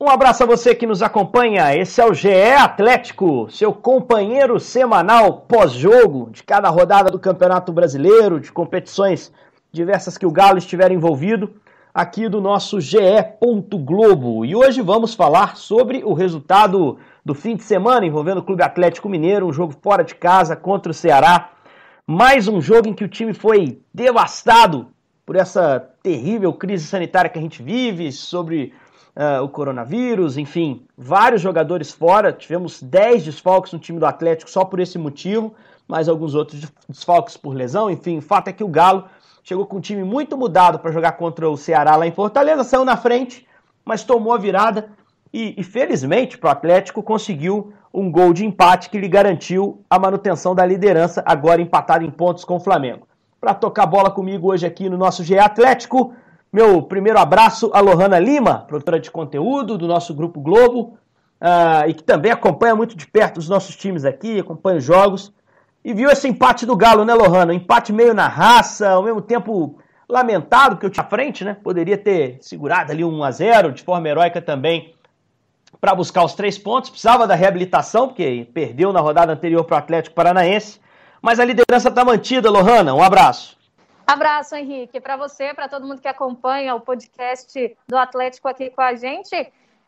Um abraço a você que nos acompanha. Esse é o GE Atlético, seu companheiro semanal pós-jogo de cada rodada do Campeonato Brasileiro, de competições diversas que o Galo estiver envolvido, aqui do nosso GE. Globo. E hoje vamos falar sobre o resultado do fim de semana envolvendo o Clube Atlético Mineiro, um jogo fora de casa contra o Ceará. Mais um jogo em que o time foi devastado por essa terrível crise sanitária que a gente vive, sobre uh, o coronavírus, enfim, vários jogadores fora. Tivemos 10 desfalques no time do Atlético só por esse motivo, mais alguns outros desfalques por lesão. Enfim, o fato é que o Galo chegou com um time muito mudado para jogar contra o Ceará lá em Fortaleza, saiu na frente, mas tomou a virada e, e felizmente para o Atlético conseguiu um gol de empate que lhe garantiu a manutenção da liderança, agora empatado em pontos com o Flamengo. Para tocar bola comigo hoje aqui no nosso GE Atlético, meu primeiro abraço a Lohana Lima, produtora de conteúdo do nosso Grupo Globo, uh, e que também acompanha muito de perto os nossos times aqui, acompanha os jogos. E viu esse empate do Galo, né, Lohana? Um empate meio na raça, ao mesmo tempo lamentado, que eu tinha frente, né? Poderia ter segurado ali um 1x0 de forma heróica também para buscar os três pontos, precisava da reabilitação, porque perdeu na rodada anterior para o Atlético Paranaense, mas a liderança está mantida, Lohana. Um abraço. Abraço, Henrique, para você, para todo mundo que acompanha o podcast do Atlético aqui com a gente.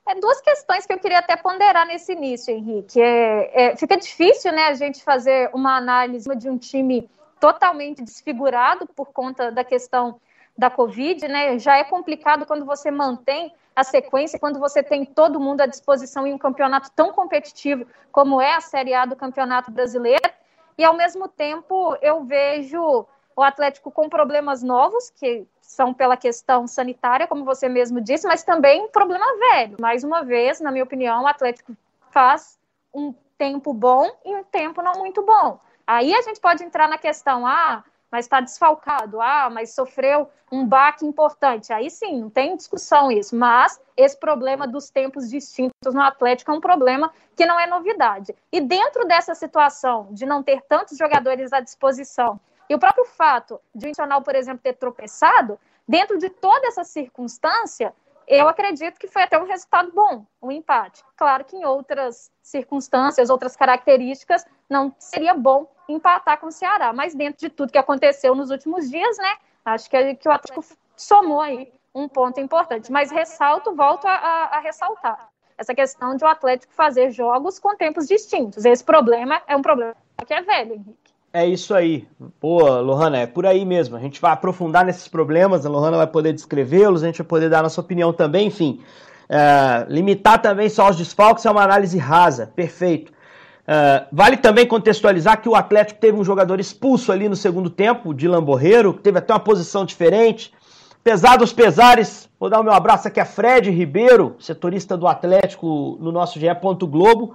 É duas questões que eu queria até ponderar nesse início, Henrique. É, é, fica difícil, né, a gente fazer uma análise de um time totalmente desfigurado por conta da questão da Covid, né? Já é complicado quando você mantém a sequência quando você tem todo mundo à disposição em um campeonato tão competitivo como é a Série A do Campeonato Brasileiro. E ao mesmo tempo eu vejo o Atlético com problemas novos, que são pela questão sanitária, como você mesmo disse, mas também um problema velho. Mais uma vez, na minha opinião, o Atlético faz um tempo bom e um tempo não muito bom. Aí a gente pode entrar na questão, ah, mas está desfalcado, ah, mas sofreu um baque importante. Aí sim, não tem discussão isso. Mas esse problema dos tempos distintos no Atlético é um problema que não é novidade. E dentro dessa situação de não ter tantos jogadores à disposição, e o próprio fato de o Internacional, por exemplo, ter tropeçado, dentro de toda essa circunstância, eu acredito que foi até um resultado bom, um empate. Claro que em outras circunstâncias, outras características, não seria bom empatar com o Ceará, mas dentro de tudo que aconteceu nos últimos dias, né, acho que, que o Atlético somou aí um ponto importante. Mas ressalto, volto a, a, a ressaltar, essa questão de o Atlético fazer jogos com tempos distintos. Esse problema é um problema que é velho, Henrique. É isso aí. Pô, Lohana, é por aí mesmo. A gente vai aprofundar nesses problemas, a Lohana vai poder descrevê-los, a gente vai poder dar nossa opinião também, enfim. É, limitar também só os desfalques é uma análise rasa, perfeito. É, vale também contextualizar que o Atlético teve um jogador expulso ali no segundo tempo, o Dylan Borreiro, que teve até uma posição diferente. Pesado os pesares, vou dar o meu abraço aqui a Fred Ribeiro, setorista do Atlético no nosso GE. Globo. O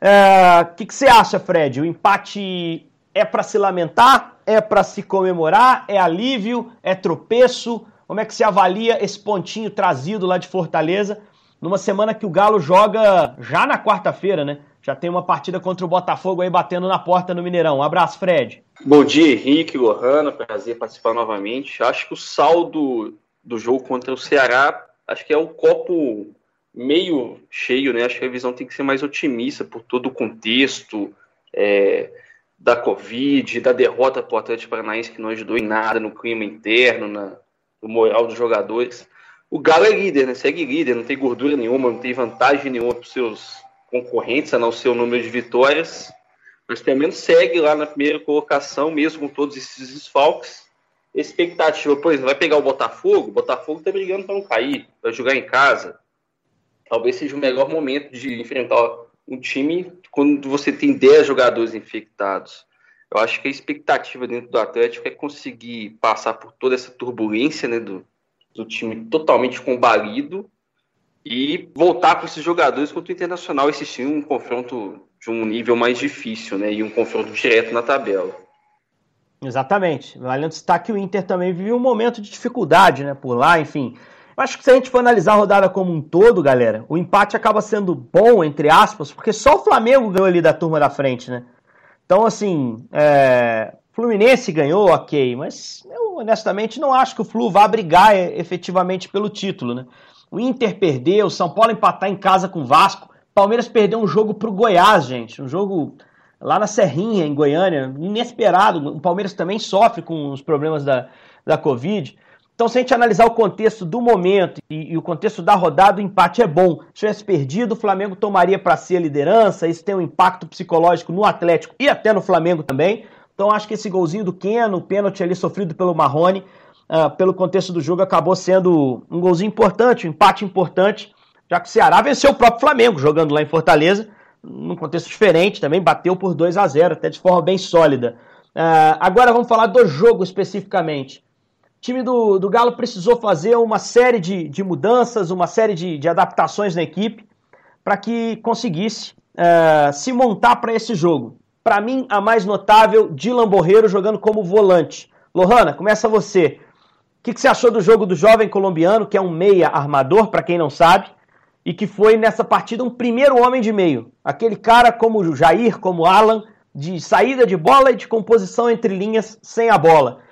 é, que, que você acha, Fred? O empate é para se lamentar? É para se comemorar? É alívio? É tropeço? Como é que se avalia esse pontinho trazido lá de Fortaleza numa semana que o Galo joga já na quarta-feira, né? Já tem uma partida contra o Botafogo aí batendo na porta no Mineirão. Um abraço, Fred. Bom dia, Henrique, Lohana, prazer participar novamente. Acho que o saldo do jogo contra o Ceará, acho que é o copo meio cheio, né? Acho que a visão tem que ser mais otimista por todo o contexto, é, da Covid, da derrota para o Atlético Paranaense, que não ajudou em nada no clima interno, na, no moral dos jogadores. O Galo é líder, né? Segue líder, não tem gordura nenhuma, não tem vantagem nenhuma para os seus concorrentes, a não ser o número de vitórias. Mas pelo menos segue lá na primeira colocação, mesmo com todos esses desfalques. Expectativa, exemplo, vai pegar o Botafogo? O Botafogo está brigando para não cair, para jogar em casa. Talvez seja o melhor momento de enfrentar um time quando você tem 10 jogadores infectados. Eu acho que a expectativa dentro do Atlético é conseguir passar por toda essa turbulência né, do, do time totalmente combalido e voltar com esses jogadores contra o Internacional, esse sim um confronto de um nível mais difícil, né? E um confronto direto na tabela. Exatamente. Valendo destaque o Inter também vive um momento de dificuldade, né? Por lá, enfim. Acho que se a gente for analisar a rodada como um todo, galera, o empate acaba sendo bom, entre aspas, porque só o Flamengo ganhou ali da turma da frente, né? Então, assim, é... Fluminense ganhou, ok, mas eu honestamente não acho que o Flu vá brigar efetivamente pelo título, né? o Inter perder, o São Paulo empatar em casa com o Vasco, Palmeiras perdeu um jogo pro Goiás, gente, um jogo lá na Serrinha, em Goiânia, inesperado. O Palmeiras também sofre com os problemas da, da Covid. Então, se a gente analisar o contexto do momento e, e o contexto da rodada, o empate é bom. Se tivesse perdido, o Flamengo tomaria para si a liderança. Isso tem um impacto psicológico no Atlético e até no Flamengo também. Então, acho que esse golzinho do Keno, o pênalti ali sofrido pelo Marrone, uh, pelo contexto do jogo, acabou sendo um golzinho importante, um empate importante, já que o Ceará venceu o próprio Flamengo jogando lá em Fortaleza, num contexto diferente também, bateu por 2 a 0 até de forma bem sólida. Uh, agora vamos falar do jogo especificamente. Time do, do Galo precisou fazer uma série de, de mudanças, uma série de, de adaptações na equipe para que conseguisse uh, se montar para esse jogo. Para mim, a mais notável, Dylan Borreiro jogando como volante. Lohana, começa você. O que, que você achou do jogo do jovem colombiano, que é um meia armador, para quem não sabe, e que foi nessa partida um primeiro homem de meio? Aquele cara como o Jair, como Alan, de saída de bola e de composição entre linhas sem a bola.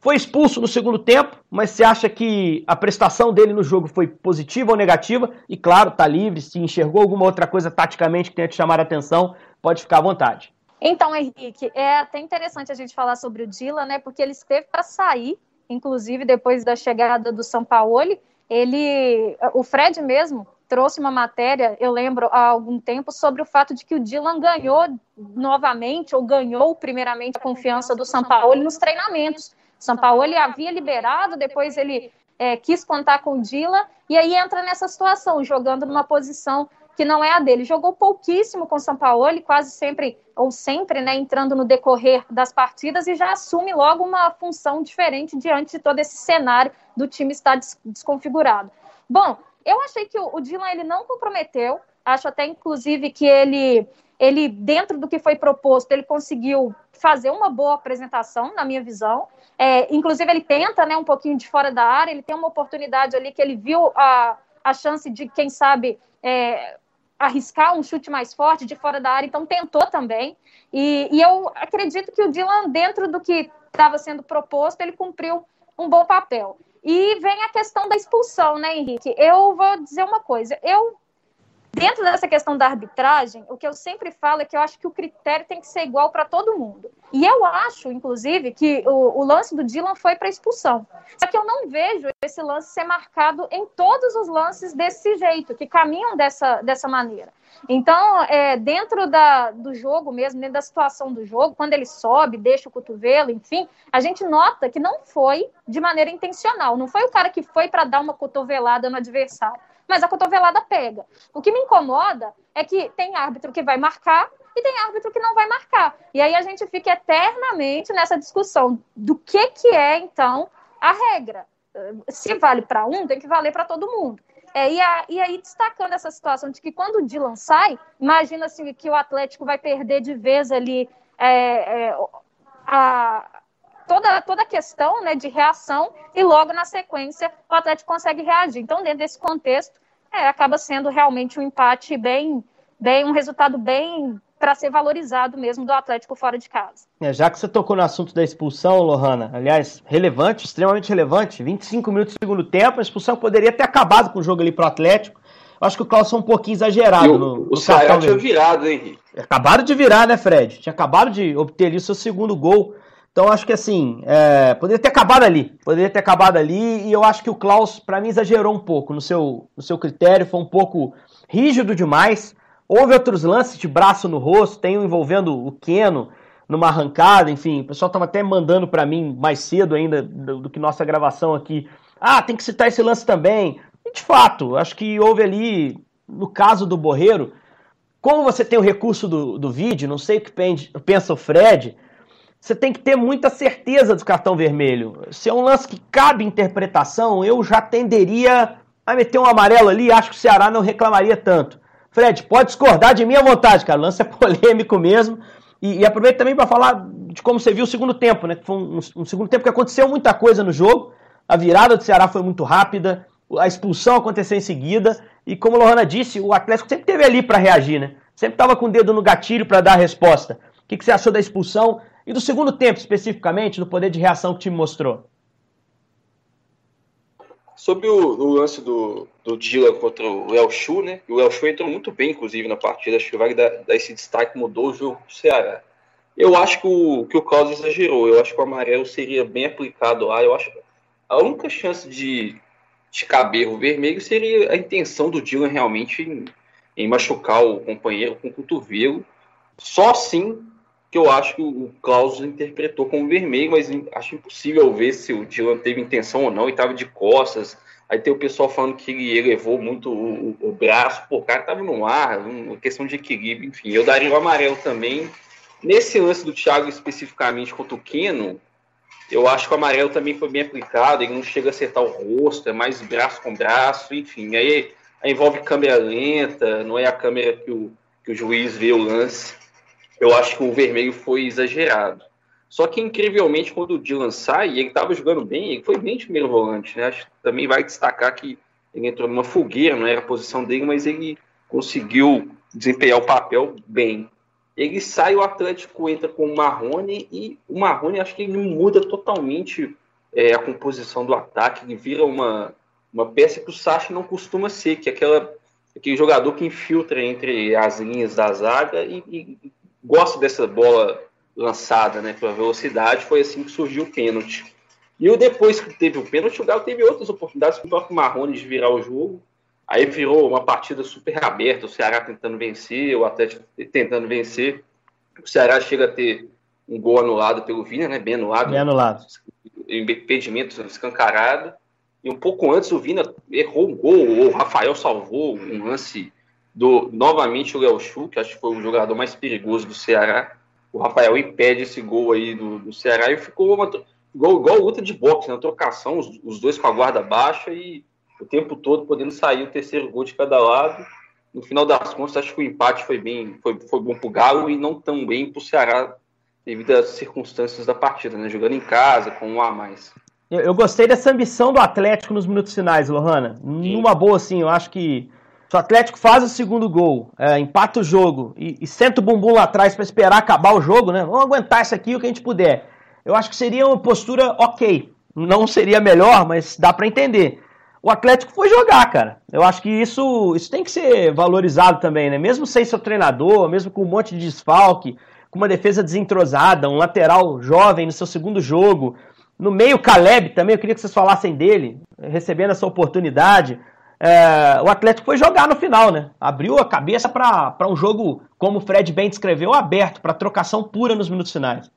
Foi expulso no segundo tempo, mas você acha que a prestação dele no jogo foi positiva ou negativa? E claro, tá livre, se enxergou alguma outra coisa taticamente que tenha te chamar a atenção, pode ficar à vontade. Então, Henrique, é até interessante a gente falar sobre o Dila, né? Porque ele esteve para sair, inclusive depois da chegada do São Paulo. Ele, o Fred mesmo trouxe uma matéria, eu lembro há algum tempo, sobre o fato de que o Dylan ganhou novamente, ou ganhou primeiramente a confiança do São Paulo nos treinamentos. São Paulo ele havia liberado, depois ele é, quis contar com o Dila, e aí entra nessa situação, jogando numa posição que não é a dele. Jogou pouquíssimo com o São Paulo, quase sempre, ou sempre, né, entrando no decorrer das partidas e já assume logo uma função diferente diante de todo esse cenário do time estar des desconfigurado. Bom, eu achei que o, o Dylan ele não comprometeu, acho até inclusive que ele ele dentro do que foi proposto, ele conseguiu fazer uma boa apresentação, na minha visão. É, inclusive, ele tenta né, um pouquinho de fora da área, ele tem uma oportunidade ali que ele viu a, a chance de, quem sabe, é, arriscar um chute mais forte de fora da área, então tentou também. E, e eu acredito que o Dylan, dentro do que estava sendo proposto, ele cumpriu um bom papel. E vem a questão da expulsão, né, Henrique? Eu vou dizer uma coisa. Eu Dentro dessa questão da arbitragem, o que eu sempre falo é que eu acho que o critério tem que ser igual para todo mundo. E eu acho, inclusive, que o, o lance do Dylan foi para expulsão. Só que eu não vejo esse lance ser marcado em todos os lances desse jeito, que caminham dessa, dessa maneira. Então, é, dentro da, do jogo mesmo, dentro da situação do jogo, quando ele sobe, deixa o cotovelo, enfim, a gente nota que não foi de maneira intencional. Não foi o cara que foi para dar uma cotovelada no adversário mas a cotovelada pega. O que me incomoda é que tem árbitro que vai marcar e tem árbitro que não vai marcar. E aí a gente fica eternamente nessa discussão do que, que é, então, a regra. Se vale para um, tem que valer para todo mundo. É, e, a, e, aí, destacando essa situação de que quando o Dylan sai, imagina assim, que o Atlético vai perder de vez ali é, é, a, toda, toda a questão né, de reação e logo na sequência o Atlético consegue reagir. Então, dentro desse contexto, é, acaba sendo realmente um empate bem, bem um resultado bem para ser valorizado mesmo do Atlético fora de casa. É, já que você tocou no assunto da expulsão, Lohana, aliás, relevante, extremamente relevante, 25 minutos do segundo tempo, a expulsão poderia ter acabado com o jogo ali para o Atlético. Eu acho que o Klaus foi um pouquinho exagerado o, no, no o Ceará tinha virado, hein, Henrique? Acabaram de virar, né, Fred? Tinha acabado de obter ali o seu segundo gol. Então acho que assim, é, poderia ter acabado ali, poderia ter acabado ali, e eu acho que o Klaus, para mim, exagerou um pouco no seu, no seu critério, foi um pouco rígido demais. Houve outros lances de braço no rosto, tem um envolvendo o Keno numa arrancada, enfim, o pessoal estava até mandando para mim mais cedo ainda do, do, que nossa gravação aqui. Ah, tem que citar esse lance também. E de fato, acho que houve ali, no caso do Borreiro, como você tem o recurso do, do vídeo, não sei o que pensa o Fred, você tem que ter muita certeza do cartão vermelho. Se é um lance que cabe interpretação, eu já tenderia a meter um amarelo ali, acho que o Ceará não reclamaria tanto. Fred, pode discordar de minha vontade, cara. O lance é polêmico mesmo. E, e aproveito também para falar de como você viu o segundo tempo, né? Foi um, um, segundo tempo que aconteceu muita coisa no jogo. A virada do Ceará foi muito rápida, a expulsão aconteceu em seguida. E como a Lohana disse, o Atlético sempre teve ali para reagir, né? Sempre estava com o dedo no gatilho para dar a resposta. O que, que você achou da expulsão? E do segundo tempo, especificamente, do poder de reação que o time mostrou? Sobre o, o lance do, do Dila contra o El Chu, né? O El Chu entrou muito bem, inclusive, na partida. Acho que vai dar, dar esse destaque, mudou o jogo do Ceará. Eu acho que o, que o Klaus exagerou. Eu acho que o amarelo seria bem aplicado lá. Eu acho a única chance de, de caber o vermelho seria a intenção do Dylan realmente em, em machucar o companheiro com o cotovelo. Só assim que eu acho que o Klaus interpretou como vermelho, mas acho impossível ver se o Dylan teve intenção ou não e estava de costas. Aí tem o pessoal falando que ele elevou muito o, o, braço, pô, o cara estava no ar, uma questão de equilíbrio, enfim. Eu daria o amarelo também Nesse lance do Thiago especificamente contra o Keno, eu acho que o amarelo também foi bem aplicado, ele não chega a acertar o rosto, é mais braço com braço, enfim. Aí, aí envolve câmera lenta, não é a câmera que o, que o juiz vê o lance. Eu acho que o vermelho foi exagerado. Só que, incrivelmente, quando o Dylan sai, ele estava jogando bem, ele foi bem de primeiro volante, né? Acho que também vai destacar que ele entrou numa fogueira, não era a posição dele, mas ele conseguiu desempenhar o papel bem. Ele sai, o Atlético entra com o Marrone e o Marrone acho que ele muda totalmente é, a composição do ataque, ele vira uma, uma peça que o Sacha não costuma ser, que é aquela, aquele jogador que infiltra entre as linhas da zaga e, e gosta dessa bola lançada né, pela velocidade, foi assim que surgiu o pênalti. E depois que teve o pênalti, o Galo teve outras oportunidades com o próprio Marrone de virar o jogo, Aí virou uma partida super aberta, o Ceará tentando vencer, o Atlético tentando vencer. O Ceará chega a ter um gol anulado pelo Vina, né? Bem anulado. Bem anulado. Impedimento escancarado. E um pouco antes o Vina errou um gol, o Rafael salvou um lance do novamente o Léo Chu, que acho que foi o jogador mais perigoso do Ceará. O Rafael impede esse gol aí do, do Ceará e ficou uma, igual, igual luta de boxe, na né? trocação, os, os dois com a guarda baixa e o tempo todo podendo sair o terceiro gol de cada lado. No final das contas, acho que o empate foi bem, foi, foi bom para o Galo e não tão bem para o Ceará devido às circunstâncias da partida, né? Jogando em casa, com um a mais. Eu, eu gostei dessa ambição do Atlético nos minutos finais, Lohana. Sim. Numa boa, assim, eu acho que se o Atlético faz o segundo gol, é, empata o jogo e, e, senta o bumbum lá atrás para esperar acabar o jogo, né? Vamos aguentar isso aqui o que a gente puder. Eu acho que seria uma postura ok. Não seria melhor, mas dá para entender o Atlético foi jogar, cara. Eu acho que isso, isso tem que ser valorizado também, né? Mesmo sem seu treinador, mesmo com um monte de desfalque, com uma defesa desentrosada, um lateral jovem no seu segundo jogo. No meio, Caleb também, eu queria que vocês falassem dele, recebendo essa oportunidade. É, o Atlético foi jogar no final, né? Abriu a cabeça para um jogo, como o Fred bem descreveu, aberto, para trocação pura nos minutos finais.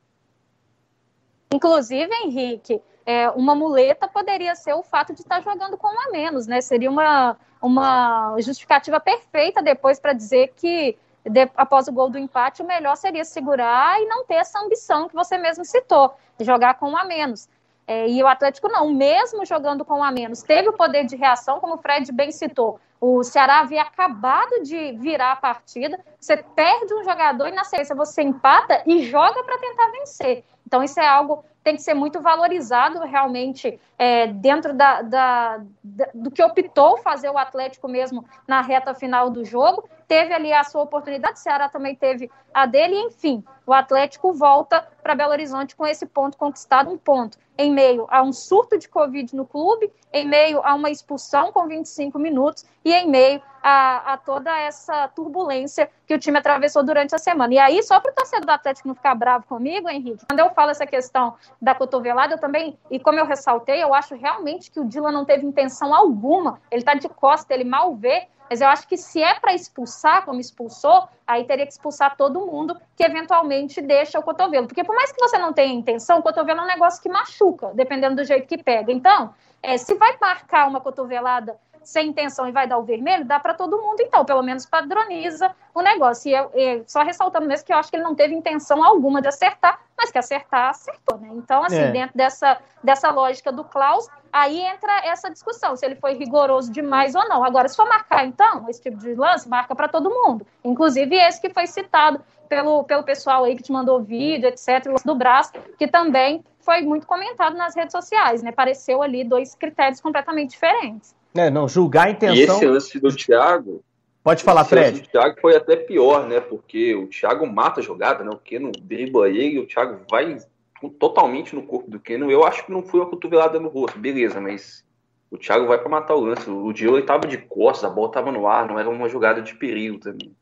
Inclusive, Henrique, é, uma muleta poderia ser o fato de estar jogando com um a menos, né? Seria uma, uma justificativa perfeita depois para dizer que de, após o gol do empate, o melhor seria segurar e não ter essa ambição que você mesmo citou, de jogar com um a menos. É, e o Atlético não, mesmo jogando com a menos, teve o poder de reação, como o Fred bem citou. O Ceará havia acabado de virar a partida, você perde um jogador e na sequência você empata e joga para tentar vencer. Então, isso é algo tem que ser muito valorizado realmente é, dentro da, da, da, do que optou fazer o Atlético mesmo na reta final do jogo. Teve ali a sua oportunidade, o Ceará também teve a dele, enfim, o Atlético volta para Belo Horizonte com esse ponto conquistado, um ponto em meio a um surto de Covid no clube, em meio a uma expulsão com 25 minutos e em meio a, a, toda essa turbulência que o time atravessou durante a semana. E aí, só para o torcedor do Atlético não ficar bravo comigo, Henrique, quando eu falo essa questão da cotovelada, eu também, e como eu ressaltei, eu acho realmente que o Dylan não teve intenção alguma, ele está de costa, ele mal vê, mas eu acho que se é para expulsar, como expulsou, aí teria que expulsar todo mundo que eventualmente deixa o cotovelo. Porque por mais que você não tenha intenção, o cotovelo é um negócio que machuca, dependendo do jeito que pega. Então, é, se vai marcar uma cotovelada sem intenção e vai dar o vermelho, dá para todo mundo, então, pelo menos padroniza o negócio. E eu, eu, só ressaltando mesmo que eu acho que ele não teve intenção alguma de acertar, mas que acertar, acertou, né? Então, assim, é. dentro dessa, dessa lógica do Klaus, aí entra essa discussão, se ele foi rigoroso demais ou não. Agora, se for marcar, então, esse tipo de lance, marca para todo mundo. Inclusive esse que foi citado pelo, pelo pessoal aí que te mandou vídeo, etc., do braço, que também foi muito comentado nas redes sociais, né? Pareceu ali dois critérios completamente diferentes. É, não, julgar a intenção. E esse lance do Thiago. Pode falar, Fred. O Thiago foi até pior, né? Porque o Thiago mata a jogada, né? O Keno dribla ele, o Thiago vai totalmente no corpo do Keno. Eu acho que não foi uma cotovelada no rosto, beleza, mas O Thiago vai para matar o lance. O Diogo estava de costas, a bola estava no ar, não era uma jogada de perigo também.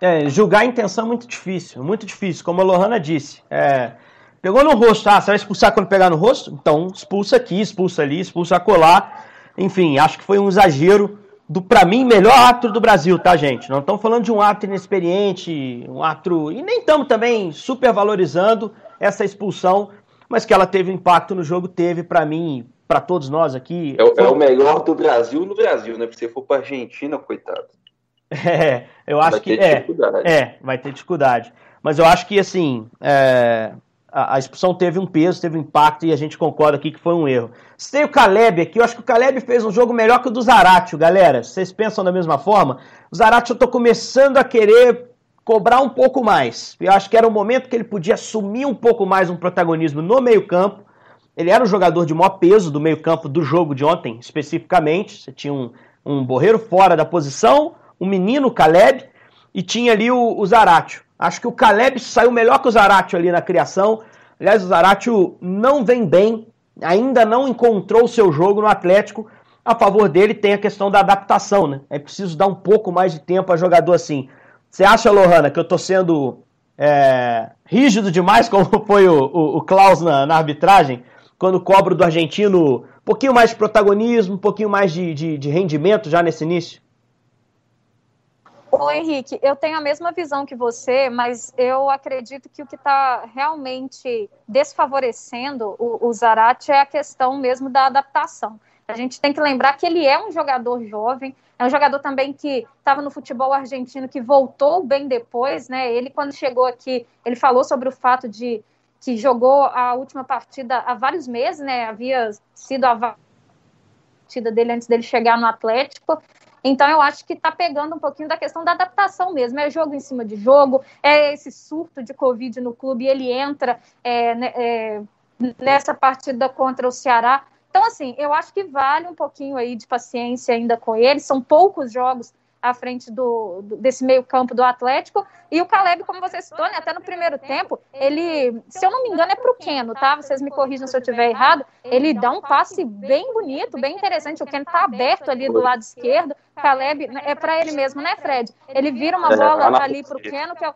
É, julgar a intenção é muito difícil, muito difícil, como a Lohana disse. É, pegou no rosto, ah, você vai expulsar quando pegar no rosto? Então expulsa aqui, expulsa ali, expulsa colar. Enfim, acho que foi um exagero do, para mim, melhor árbitro do Brasil, tá, gente? Não estamos falando de um árbitro inexperiente, um árbitro. E nem estamos também super valorizando essa expulsão, mas que ela teve impacto no jogo, teve para mim, para todos nós aqui. É, foi... é, o melhor do Brasil no Brasil, né? Porque se for para Argentina, coitado. É, eu acho vai que. é, é, vai ter dificuldade. Mas eu acho que, assim, é, a, expulsão teve um peso, teve um impacto e a gente concorda aqui que foi um erro. Se tem o Caleb aqui, eu acho que o Caleb fez um jogo melhor que o do Zaratio, galera. Vocês pensam da mesma forma? O Zaratio eu tô começando a querer cobrar um pouco mais. Eu acho que era o momento que ele podia assumir um pouco mais um protagonismo no meio-campo. Ele era o jogador de maior peso do meio-campo do jogo de ontem, especificamente. Você tinha um, um borreiro fora da posição, um menino, Caleb, e tinha ali o, o Zaratio. Acho que o Caleb saiu melhor que o Zaratio ali na criação. Aliás, o Zaratio não vem bem, ainda não encontrou o seu jogo no Atlético. A favor dele tem a questão da adaptação, né? É preciso dar um pouco mais de tempo a jogador assim. Você acha, Lohana, que eu tô sendo é, rígido demais, como foi o, o, o Klaus na, na, arbitragem, quando cobro do argentino um pouquinho mais de protagonismo, um pouquinho mais de, de, de rendimento já nesse início? Ô Henrique, eu tenho a mesma visão que você, mas eu acredito que o que está realmente desfavorecendo o, o Zarate é a questão mesmo da adaptação. A gente tem que lembrar que ele é um jogador jovem, é um jogador também que estava no futebol argentino, que voltou bem depois, né? Ele, quando chegou aqui, ele falou sobre o fato de que jogou a última partida há vários meses, né? Havia sido a partida dele antes dele chegar no Atlético. Então, eu acho que está pegando um pouquinho da questão da adaptação mesmo. É jogo em cima de jogo, é esse surto de Covid no clube, ele entra é, né, é, nessa partida contra o Ceará. Então, assim, eu acho que vale um pouquinho aí de paciência ainda com ele. São poucos jogos à frente do, do desse meio campo do Atlético. E o Caleb, como você citou, né, até no primeiro tempo, ele, se eu não me engano, é para o Keno, tá? Vocês me corrijam se eu estiver errado. Ele dá um passe bem bonito, bem interessante. O Keno está aberto ali do lado esquerdo. Caleb, é para ele mesmo, né, Fred? Ele vira uma bola ali para o Keno, que é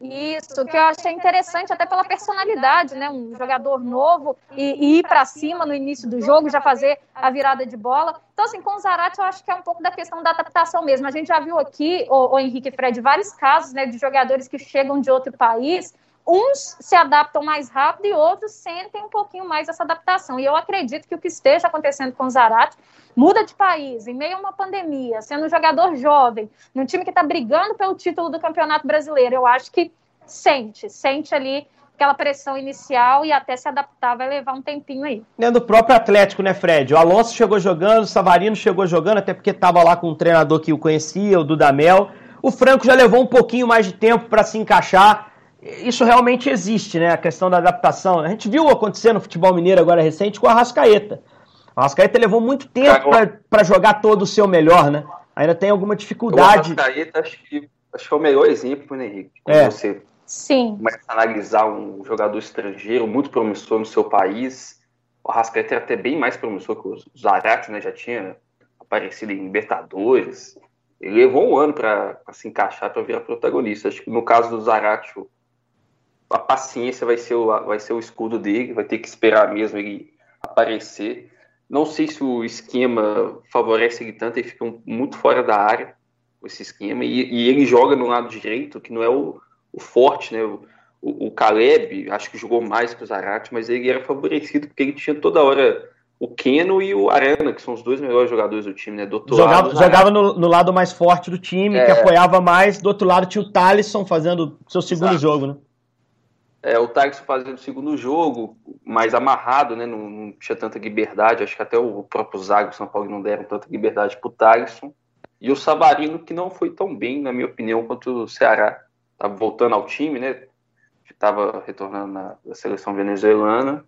isso, que eu achei interessante até pela personalidade, né? Um jogador novo e, e ir para cima no início do jogo, já fazer a virada de bola. Então, assim, com o Zarate, eu acho que é um pouco da questão da adaptação mesmo. A gente já viu aqui, o, o Henrique Fred, vários casos né, de jogadores que chegam de outro país uns se adaptam mais rápido e outros sentem um pouquinho mais essa adaptação. E eu acredito que o que esteja acontecendo com o Zarate muda de país, em meio a uma pandemia, sendo um jogador jovem, num time que está brigando pelo título do Campeonato Brasileiro, eu acho que sente, sente ali aquela pressão inicial e até se adaptar vai levar um tempinho aí. É do próprio Atlético, né, Fred? O Alonso chegou jogando, o Savarino chegou jogando, até porque estava lá com um treinador que o conhecia, o Dudamel. O Franco já levou um pouquinho mais de tempo para se encaixar. Isso realmente existe, né? A questão da adaptação. A gente viu acontecer no futebol mineiro agora recente com a Rascaeta. O Arrascaeta levou muito tempo para jogar todo o seu melhor, né? Ainda tem alguma dificuldade. O Arrascaeta acho que, acho que é o melhor exemplo, né, Henrique? Quando é. você Sim. começa a analisar um jogador estrangeiro muito promissor no seu país, o Arrascaeta era até bem mais promissor que o Zarate, né? Já tinha aparecido em Libertadores. Ele levou um ano para se encaixar para virar protagonista. Acho que no caso do Zarate, a paciência vai ser, o, vai ser o escudo dele, vai ter que esperar mesmo ele aparecer. Não sei se o esquema favorece ele tanto, ele fica muito fora da área, esse esquema, e, e ele joga no lado direito, que não é o, o forte, né? O, o, o, Caleb, acho que jogou mais que o Zarate, mas ele era favorecido porque ele tinha toda hora o Keno e o Arana, que são os dois melhores jogadores do time, né? Do jogava, lado, jogava no, no, lado mais forte do time, é... que apoiava mais. Do outro lado tinha o Thalisson fazendo seu segundo Exato. jogo, né? É, o Tyson fazendo o segundo jogo, mais amarrado, né? Não, não, tinha tanta liberdade. Acho que até o próprio Zago São Paulo não deram tanta liberdade pro Tyson. E o Savarino, que não foi tão bem, na minha opinião, quanto o Ceará. Tava voltando ao time, né? Estava retornando na, na seleção venezuelana.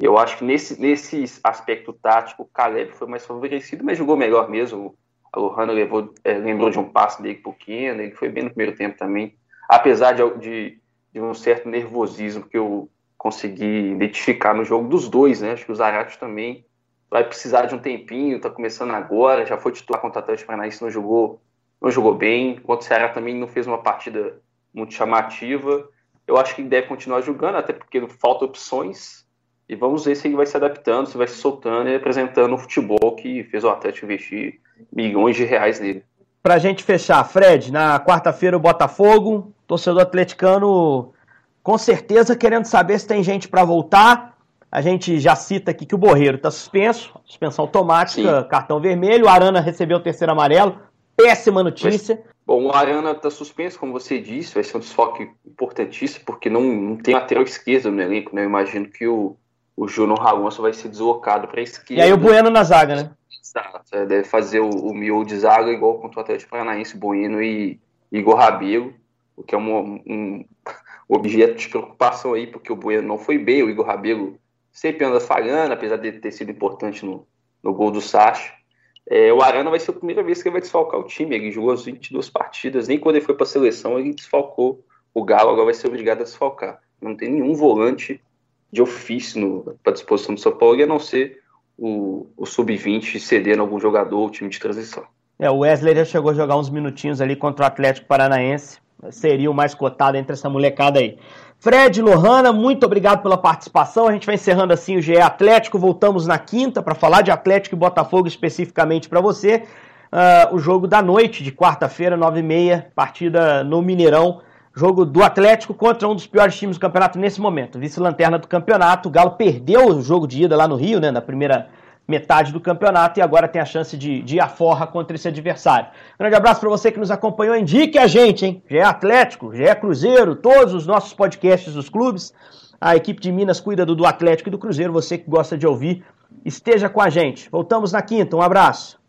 E eu acho que nesse, nesse aspecto tático, o Caleb foi mais favorecido, mas jogou melhor mesmo. A Lohana levou, é, lembrou de um passe dele pro Keno, ele foi bem no primeiro tempo também. Apesar de, de de um certo nervosismo que eu consegui identificar no jogo dos dois, né? Acho que o Zarate também vai precisar de um tempinho, tá começando agora, já foi titular contra o Atlético Paranaense, não jogou, não jogou bem, contra o Ceará também não fez uma partida muito chamativa. Eu acho que deve continuar jogando, até porque falta opções, e vamos ver se ele vai se adaptando, se vai se soltando e apresentando o futebol que fez o Atlético investir milhões de reais nele. Pra gente fechar, Fred, na quarta-feira o Botafogo, torcedor atleticano com certeza querendo saber se tem gente para voltar, a gente já cita aqui que o Borreiro está suspenso, suspensão automática, Sim. cartão vermelho. O Arana recebeu o terceiro amarelo. Péssima notícia. Mas, bom, o Arana está suspenso, como você disse, vai ser um desfoque importantíssimo, porque não, não tem lateral esquerdo no elenco, né? Eu imagino que o, o Júnior Ragonço vai ser deslocado para a esquerda. E aí o Bueno na zaga, né? Exato. É, deve fazer o, o miolo de zaga igual contra o Atlético Paranaense, Bueno e Igor Rabelo, o que é um, um, objeto de preocupação aí, porque o Bueno não foi bem, o Igor Rabelo sempre anda falhando, apesar de ter sido importante no, no gol do Sacha. É, o Arana vai ser a primeira vez que ele vai desfalcar o time. Ele jogou as 22 partidas, nem quando ele foi para a seleção ele desfalcou o Galo, agora vai ser obrigado a desfalcar. Não tem nenhum volante de ofício para disposição do São Paulo, a não ser o, o sub-20 cedendo algum jogador, o time de transição. É, o Wesley já chegou a jogar uns minutinhos ali contra o Atlético Paranaense. Seria o mais cotado entre essa molecada aí. Fred, Lohana, muito obrigado pela participação. A gente vai encerrando assim o GE Atlético. Voltamos na quinta para falar de Atlético e Botafogo especificamente para você. Uh, o jogo da noite de quarta-feira, 9h30, partida no Mineirão. Jogo do Atlético contra um dos piores times do campeonato nesse momento. Vice-lanterna do campeonato. O Galo perdeu o jogo de ida lá no Rio, né? Na primeira metade do campeonato e agora tem a chance de, de ir à forra contra esse adversário. Grande abraço para você que nos acompanhou. Indique a gente, hein? GE Atlético, GE Cruzeiro, todos os nossos podcasts dos clubes. A equipe de Minas cuida do, do Atlético e do Cruzeiro. Você que gosta de ouvir, esteja com a gente. Voltamos na quinta. Um abraço.